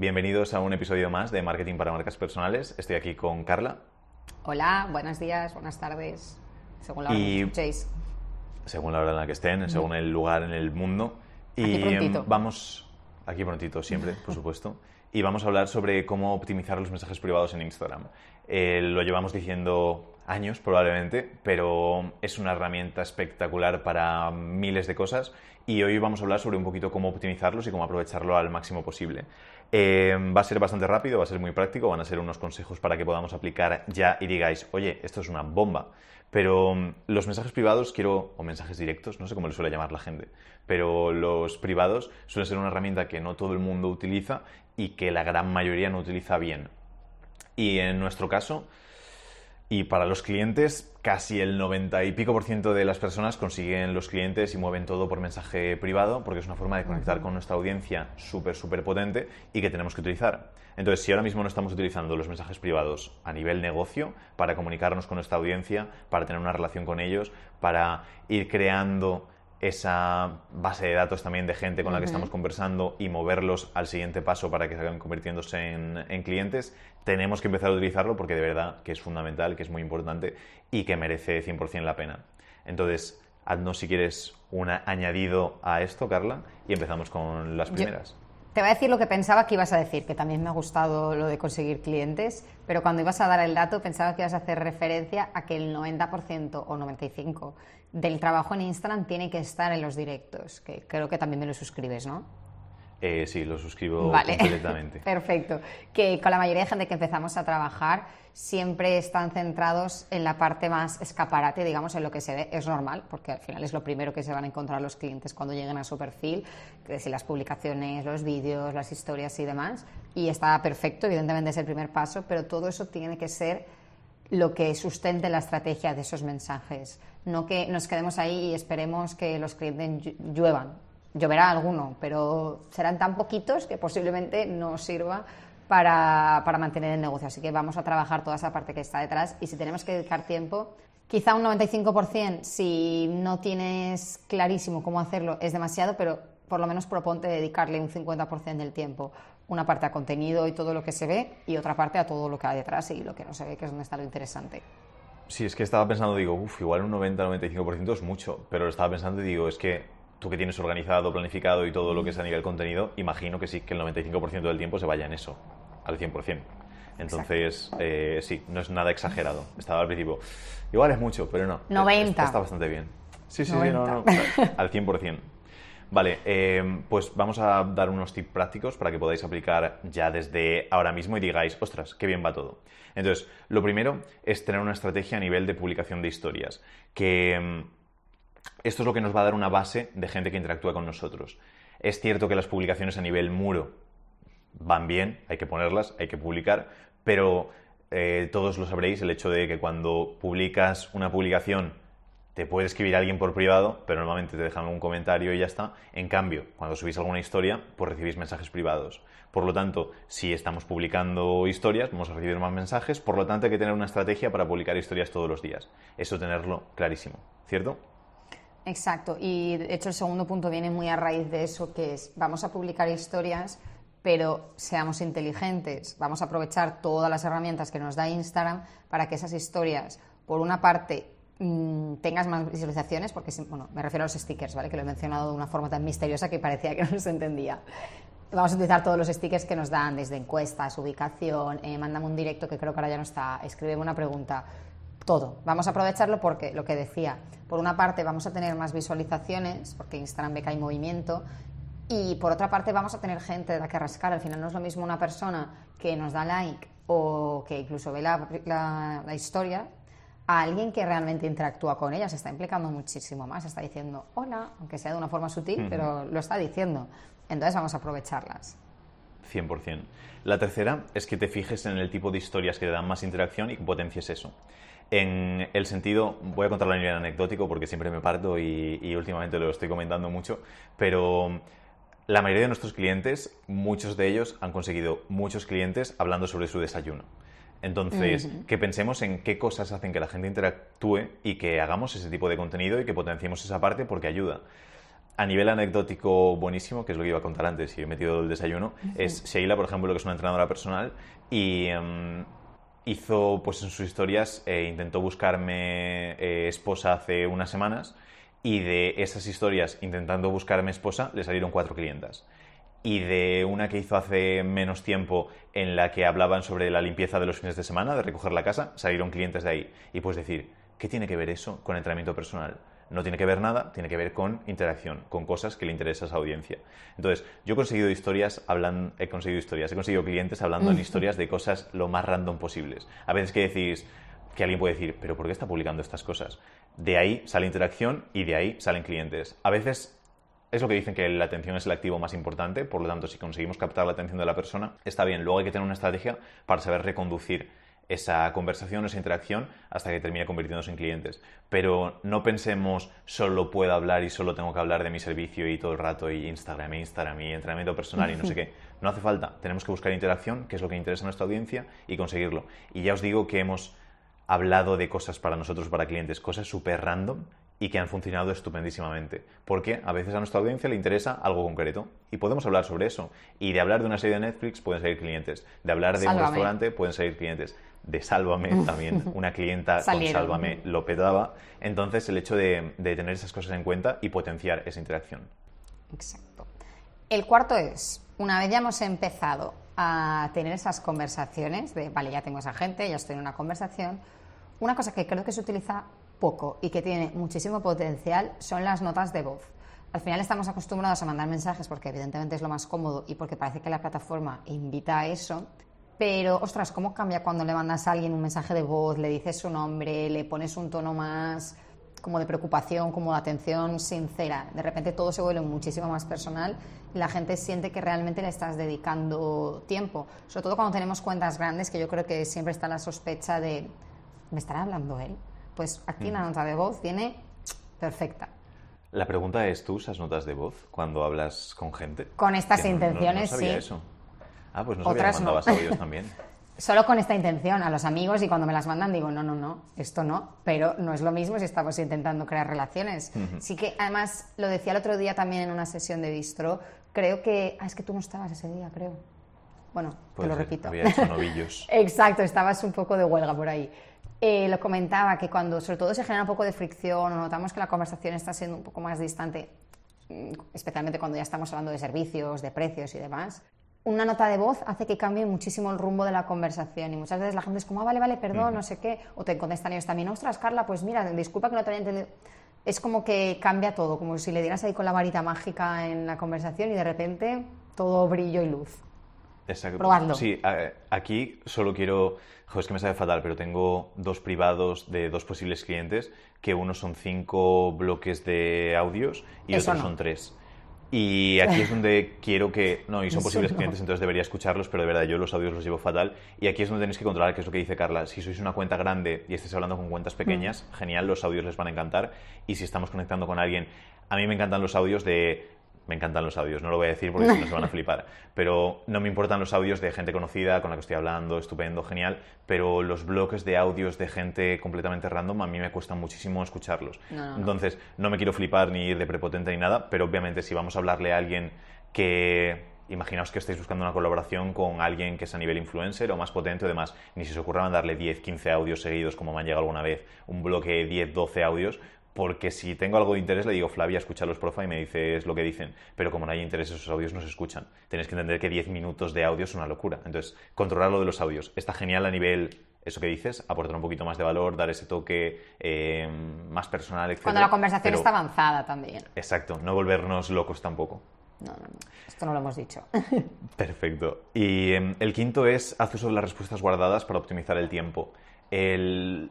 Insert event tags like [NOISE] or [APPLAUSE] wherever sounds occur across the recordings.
Bienvenidos a un episodio más de Marketing para Marcas Personales. Estoy aquí con Carla. Hola, buenos días, buenas tardes, según la hora que escuchéis. Según la hora en la que estén, según el lugar en el mundo. Y aquí prontito. vamos, aquí prontito siempre, por supuesto. Y vamos a hablar sobre cómo optimizar los mensajes privados en Instagram. Eh, lo llevamos diciendo años probablemente, pero es una herramienta espectacular para miles de cosas y hoy vamos a hablar sobre un poquito cómo optimizarlos y cómo aprovecharlo al máximo posible. Eh, va a ser bastante rápido, va a ser muy práctico, van a ser unos consejos para que podamos aplicar ya y digáis, oye, esto es una bomba. Pero mm, los mensajes privados quiero, o mensajes directos, no sé cómo le suele llamar la gente, pero los privados suelen ser una herramienta que no todo el mundo utiliza y que la gran mayoría no utiliza bien. Y en nuestro caso, y para los clientes, casi el 90 y pico por ciento de las personas consiguen los clientes y mueven todo por mensaje privado, porque es una forma de conectar con nuestra audiencia súper, súper potente y que tenemos que utilizar. Entonces, si ahora mismo no estamos utilizando los mensajes privados a nivel negocio para comunicarnos con nuestra audiencia, para tener una relación con ellos, para ir creando esa base de datos también de gente con la que estamos conversando y moverlos al siguiente paso para que se convirtiéndose en, clientes, tenemos que empezar a utilizarlo porque de verdad que es fundamental, que es muy importante y que merece 100% la pena. Entonces, haznos si quieres un añadido a esto, Carla, y empezamos con las primeras. Te voy a decir lo que pensaba que ibas a decir, que también me ha gustado lo de conseguir clientes, pero cuando ibas a dar el dato pensaba que ibas a hacer referencia a que el 90% o 95% del trabajo en Instagram tiene que estar en los directos, que creo que también me lo suscribes, ¿no? Eh, sí, lo suscribo completamente. [LAUGHS] Perfecto. Que con la mayoría de gente que empezamos a trabajar siempre están centrados en la parte más escaparate, digamos, en lo que se ve. Es normal, porque al final es lo primero que se van a encontrar los clientes cuando lleguen a su perfil, que es las publicaciones, los vídeos, las historias y demás. Y está perfecto, evidentemente es el primer paso, pero todo eso tiene que ser lo que sustente la estrategia de esos mensajes. No que nos quedemos ahí y esperemos que los clientes lluevan lloverá alguno, pero serán tan poquitos que posiblemente no sirva para, mantener el negocio. Así que vamos a trabajar toda esa parte que está detrás y si tenemos que dedicar tiempo, quizá un 95% si no tienes clarísimo cómo hacerlo es demasiado, pero por lo menos proponte dedicarle un 50% del tiempo. Una parte a contenido y todo lo que se ve y otra parte a todo lo que hay detrás y lo que no se ve, que es donde está lo interesante. Sí, es que estaba pensando, digo, uff, igual un 90-95% es mucho, pero lo estaba pensando y digo, es que tú que tienes organizado, planificado y todo lo que es a nivel contenido, imagino que sí, que el 95% del tiempo se vaya en eso, al 100%. Entonces, eh, sí, no es nada exagerado. Estaba al principio, igual es mucho, pero no. 90. Está bastante bien. Sí, sí, sí, no, no, al 100%. Vale, eh, pues vamos a dar unos tips prácticos para que podáis aplicar ya desde ahora mismo y digáis, ostras, qué bien va todo. Entonces, lo primero es tener una estrategia a nivel de publicación de historias, que esto es lo que nos va a dar una base de gente que interactúa con nosotros. Es cierto que las publicaciones a nivel muro van bien, hay que ponerlas, hay que publicar, pero eh, todos lo sabréis, el hecho de que cuando publicas una publicación te puede escribir alguien por privado, pero normalmente te dejan un comentario y ya está. En cambio, cuando subís alguna historia, pues recibís mensajes privados. Por lo tanto, si estamos publicando historias, vamos a recibir más mensajes, por lo tanto hay que tener una estrategia para publicar historias todos los días. Eso tenerlo clarísimo, ¿cierto? Exacto, y de hecho el segundo punto viene muy a raíz de eso, que es vamos a publicar historias, pero seamos inteligentes, vamos a aprovechar todas las herramientas que nos da Instagram para que esas historias, por una parte, mm, tengas más visualizaciones, porque bueno, me refiero a los stickers, ¿vale? Que lo he mencionado de una forma tan misteriosa que parecía que [LAUGHS] no se entendía. Vamos a utilizar todos los stickers que nos dan, desde encuestas, ubicación, eh, mándame un directo que creo que ahora ya no está, escríbeme una pregunta todo. Vamos a aprovecharlo porque, lo que decía, por una parte vamos a tener más visualizaciones, porque Instagram ve que hay movimiento, y por otra parte vamos a tener gente de la que rascar. Al final no es lo mismo una persona que nos da like o que incluso ve la, historia a alguien que realmente interactúa con ella, se está implicando muchísimo más, está diciendo hola, aunque sea de una forma sutil, pero lo está diciendo. Entonces vamos a aprovecharlas. 100%. La tercera es que te fijes en el tipo de historias que te dan más interacción y que potencies eso. En el sentido, voy a contar a nivel anecdótico porque siempre me parto y, últimamente lo estoy comentando mucho, pero la mayoría de nuestros clientes, muchos de ellos han conseguido muchos clientes hablando sobre su desayuno. Entonces, que pensemos en qué cosas hacen que la gente interactúe y que hagamos ese tipo de contenido y que potenciemos esa parte porque ayuda. a nivel anecdótico buenísimo, que es lo que iba a contar antes y he metido el desayuno, es Sheila, por ejemplo, que es una entrenadora personal y em, hizo, pues en sus historias, eh, intentó buscarme eh, esposa hace unas semanas y de esas historias intentando buscarme esposa le salieron cuatro clientas y de una que hizo hace menos tiempo en la que hablaban sobre la limpieza de los fines de semana, de recoger la casa, salieron clientes de ahí. Y puedes decir, ¿qué tiene que ver eso con entrenamiento personal? No tiene que ver nada, tiene que ver con interacción, con cosas que le interesa a esa audiencia. Entonces, yo he conseguido historias, hablando, he conseguido historias, he conseguido clientes hablando en [LAUGHS] historias de cosas lo más random posibles. A veces que decís, que alguien puede decir, pero ¿por qué está publicando estas cosas? De ahí sale interacción y de ahí salen clientes. A veces es lo que dicen que la atención es el activo más importante, por lo tanto, si conseguimos captar la atención de la persona, está bien. Luego hay que tener una estrategia para saber reconducir esa conversación, esa interacción, hasta que termine convirtiéndose en clientes. Pero no pensemos solo puedo hablar y solo tengo que hablar de mi servicio y todo el rato y Instagram, Instagram y entrenamiento personal y no sé [LAUGHS] qué. No hace falta. Tenemos que buscar interacción, que es lo que interesa a nuestra audiencia, y conseguirlo. Y ya os digo que hemos hablado de cosas para nosotros, para clientes, cosas súper random y que han funcionado estupendísimamente. Porque a veces a nuestra audiencia le interesa algo concreto y podemos hablar sobre eso. Y de hablar de una serie de Netflix pueden salir clientes. De hablar de un restaurante pueden salir clientes. De Sálvame [LAUGHS] también, una clienta con Sálvame lo petaba. Entonces el hecho de, de tener esas cosas en cuenta y potenciar esa interacción. Exacto. El cuarto es, una vez ya hemos empezado a tener esas conversaciones de, vale, ya tengo esa gente, ya estoy en una conversación, una cosa que creo que se utiliza poco y que tiene muchísimo potencial son las notas de voz. Al final estamos acostumbrados a mandar mensajes porque evidentemente es lo más cómodo y porque parece que la plataforma invita a eso. Pero, ostras, ¿cómo cambia cuando le mandas a alguien un mensaje de voz, le dices su nombre, le pones un tono más como de preocupación, como de atención sincera? De repente todo se vuelve muchísimo más personal y la gente siente que realmente le estás dedicando tiempo. Sobre todo cuando tenemos cuentas grandes, que yo creo que siempre está la sospecha de ¿me estará hablando él? Pues aquí la nota de voz viene perfecta. La pregunta es, ¿tú usas notas de voz cuando hablas con gente? Con estas intenciones, no, no, sabía sí. eso. Ah, pues no sabía Otras que mandabas audios también. [LAUGHS] Solo con esta intención, a los amigos, y cuando me las mandan digo, no, no, no, esto no, pero no es lo mismo si estamos intentando crear relaciones. Sí que, además, lo decía el otro día también en una sesión de distro, creo que... Ah, es que tú no estabas ese día, creo. Bueno, te lo repito. Había hecho [LAUGHS] novillos. Exacto, estabas un poco de huelga por ahí. Eh, lo comentaba que cuando sobre todo se genera un poco de fricción o notamos que la conversación está siendo un poco más distante, mm, especialmente cuando ya estamos hablando de servicios, de precios y demás, una nota de voz hace que cambie muchísimo el rumbo de la conversación y muchas veces la gente es como, ah, vale, vale, perdón, no sé qué, o te contestan ellos también, ostras, Carla, pues mira, disculpa que no te haya entendido. Es como que cambia todo, como si le dieras ahí con la varita mágica en la conversación y de repente todo brillo y luz. Exacto. Sí, aquí solo quiero. Joder, es que me sabe fatal, pero tengo dos privados de dos posibles clientes, que uno son cinco bloques de audios y otro son tres. Y aquí es donde [LAUGHS] quiero que. No, y son posibles clientes, entonces debería escucharlos, pero de verdad yo los audios los llevo fatal. Y aquí es donde tenéis que controlar, que es lo que dice Carla. Si sois una cuenta grande y estáis hablando con cuentas pequeñas, mm. genial, los audios les van a encantar. Y si estamos conectando con alguien. A mí me encantan los audios de me encantan los audios, no lo voy a decir porque si no se van a [LAUGHS] flipar. Pero no me importan los audios de gente conocida con la que estoy hablando, estupendo, genial. Pero los bloques de audios de gente completamente random a mí me cuesta muchísimo escucharlos. Entonces, no me quiero flipar ni ir de prepotente ni nada, pero obviamente si vamos a hablarle a alguien que imaginaos que estáis buscando una colaboración con alguien que es a nivel influencer o más potente o demás, ni si se ocurra mandarle 10, 15 audios seguidos como me han llegado alguna vez, un bloque de 10, 12 audios, porque si tengo algo de interés le digo, Flavia, escucha los profa y me dices lo que dicen, pero como no hay interés, esos audios no se escuchan. Tenéis que entender que 10 minutos de audio es una locura. Entonces, controlar lo de los audios está genial a nivel eso que dices, aportar un poquito más de valor, dar ese toque eh, más personal, etc. Cuando la conversación está avanzada también. Exacto, no volvernos locos tampoco. No, no, no. Esto no lo hemos dicho. [LAUGHS] [LAUGHS] Perfecto. Y em, el quinto es haz uso de las respuestas guardadas para optimizar el tiempo. El,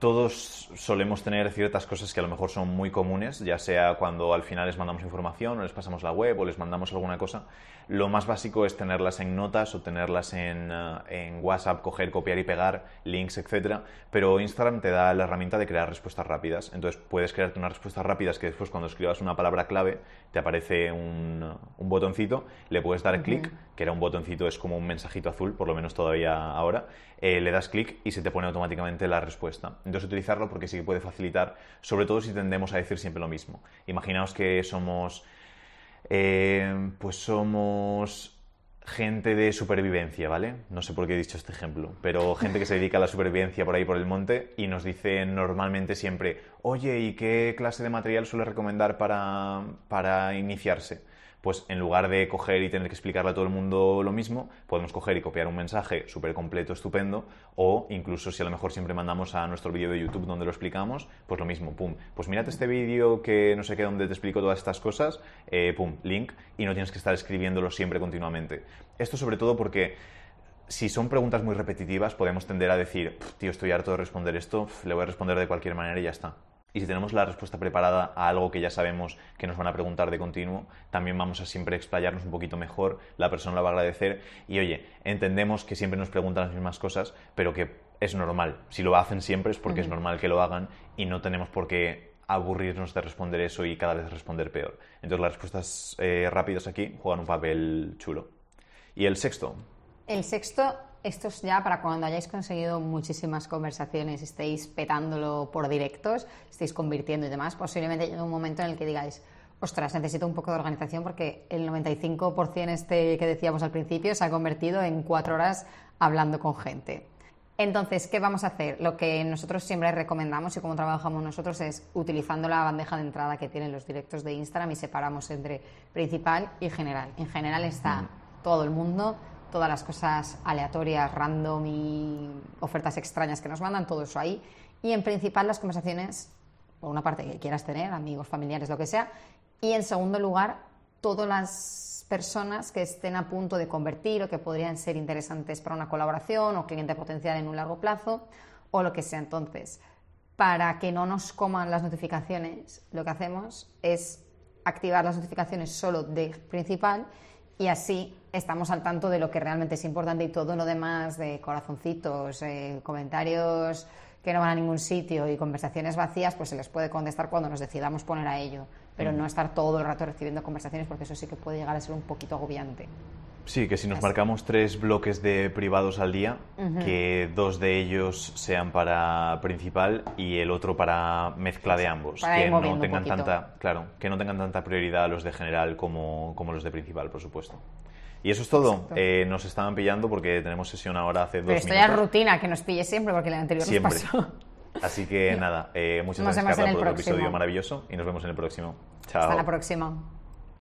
todos solemos tener ciertas cosas que a lo mejor son muy comunes, ya sea cuando al final les mandamos información o les pasamos la web o les mandamos alguna cosa. Lo más básico es tenerlas en notas o tenerlas en, eh, en WhatsApp, coger, copiar y pegar links, etcétera. Pero Instagram te da la herramienta de crear respuestas rápidas. Entonces puedes crearte unas respuestas rápidas que después cuando escribas una palabra clave te aparece un, un botoncito, le puedes dar clic, que era un botoncito, es como un mensajito azul, por lo menos todavía ahora, eh, le das clic y se te pone automáticamente la respuesta. Entonces utilizarlo porque sí que puede facilitar, sobre todo si tendemos a decir siempre lo mismo. Imaginaos que somos, eh, pues somos gente de supervivencia, ¿vale? No sé por qué he dicho este ejemplo, pero gente que se dedica a la supervivencia por ahí por el monte y nos dice normalmente siempre, oye, ¿y qué clase de material suele recomendar para, para iniciarse? Pues en lugar de coger y tener que explicarle a todo el mundo lo mismo, podemos coger y copiar un mensaje súper completo, estupendo, o incluso si a lo mejor siempre mandamos a nuestro vídeo de YouTube donde lo explicamos, pues lo mismo, pum, pues mírate este vídeo que no sé qué, donde te explico todas estas cosas, eh, pum, link, y no tienes que estar escribiéndolo siempre continuamente. Esto sobre todo porque si son preguntas muy repetitivas, podemos tender a decir, tío, estoy harto de responder esto, le voy a responder de cualquier manera y ya está. Y si tenemos la respuesta preparada a algo que ya sabemos que nos van a preguntar de continuo, también vamos a siempre explayarnos un poquito mejor, la persona lo va a agradecer y oye, entendemos que siempre nos preguntan las mismas cosas, pero que es normal. Si lo hacen siempre es porque es normal que lo hagan y no tenemos por qué aburrirnos de responder eso y cada vez responder peor. Entonces las respuestas eh, rápidas aquí juegan un papel chulo. ¿Y el sexto? El sexto esto es ya para cuando hayáis conseguido muchísimas conversaciones, estéis petándolo por directos, estéis convirtiendo y demás, posiblemente llegue un momento en el que digáis, ostras, necesito un poco de organización porque el 95% este que decíamos al principio se ha convertido en cuatro horas hablando con gente. Entonces, ¿qué vamos a hacer? Lo que nosotros siempre recomendamos y como trabajamos nosotros es utilizando la bandeja de entrada que tienen los directos de Instagram y separamos entre principal y general. En general está todo el mundo, todas las cosas aleatorias, random y ofertas extrañas que nos mandan, todo eso ahí. Y en principal las conversaciones, por una parte que quieras tener, amigos, familiares, lo que sea. Y en segundo lugar, todas las personas que estén a punto de convertir o que podrían ser interesantes para una colaboración o cliente potencial en un largo plazo o lo que sea. Entonces, para que no nos coman las notificaciones, lo que hacemos es activar las notificaciones solo de principal y así estamos al tanto de lo que realmente es importante y todo lo demás de corazoncitos, eh, comentarios que no van a ningún sitio y conversaciones vacías, pues se les puede contestar cuando nos decidamos poner a ello, pero no estar todo el rato recibiendo conversaciones porque eso sí que puede llegar a ser un poquito agobiante. Sí, que si nos marcamos tres bloques de privados al día, que dos de ellos sean para principal y el otro para mezcla de ambos, que no tengan tanta, claro, que no tengan tanta prioridad los de general como, como los de principal, por supuesto. Y eso es todo. Eh, nos estaban pillando porque tenemos sesión ahora hace dos Pero esto ya es rutina, que nos pille siempre porque la anterior siempre. nos pasó. Así que [LAUGHS] nada, eh, muchas gracias Carla por el episodio maravilloso y nos vemos en el próximo. Chao. Hasta la próxima.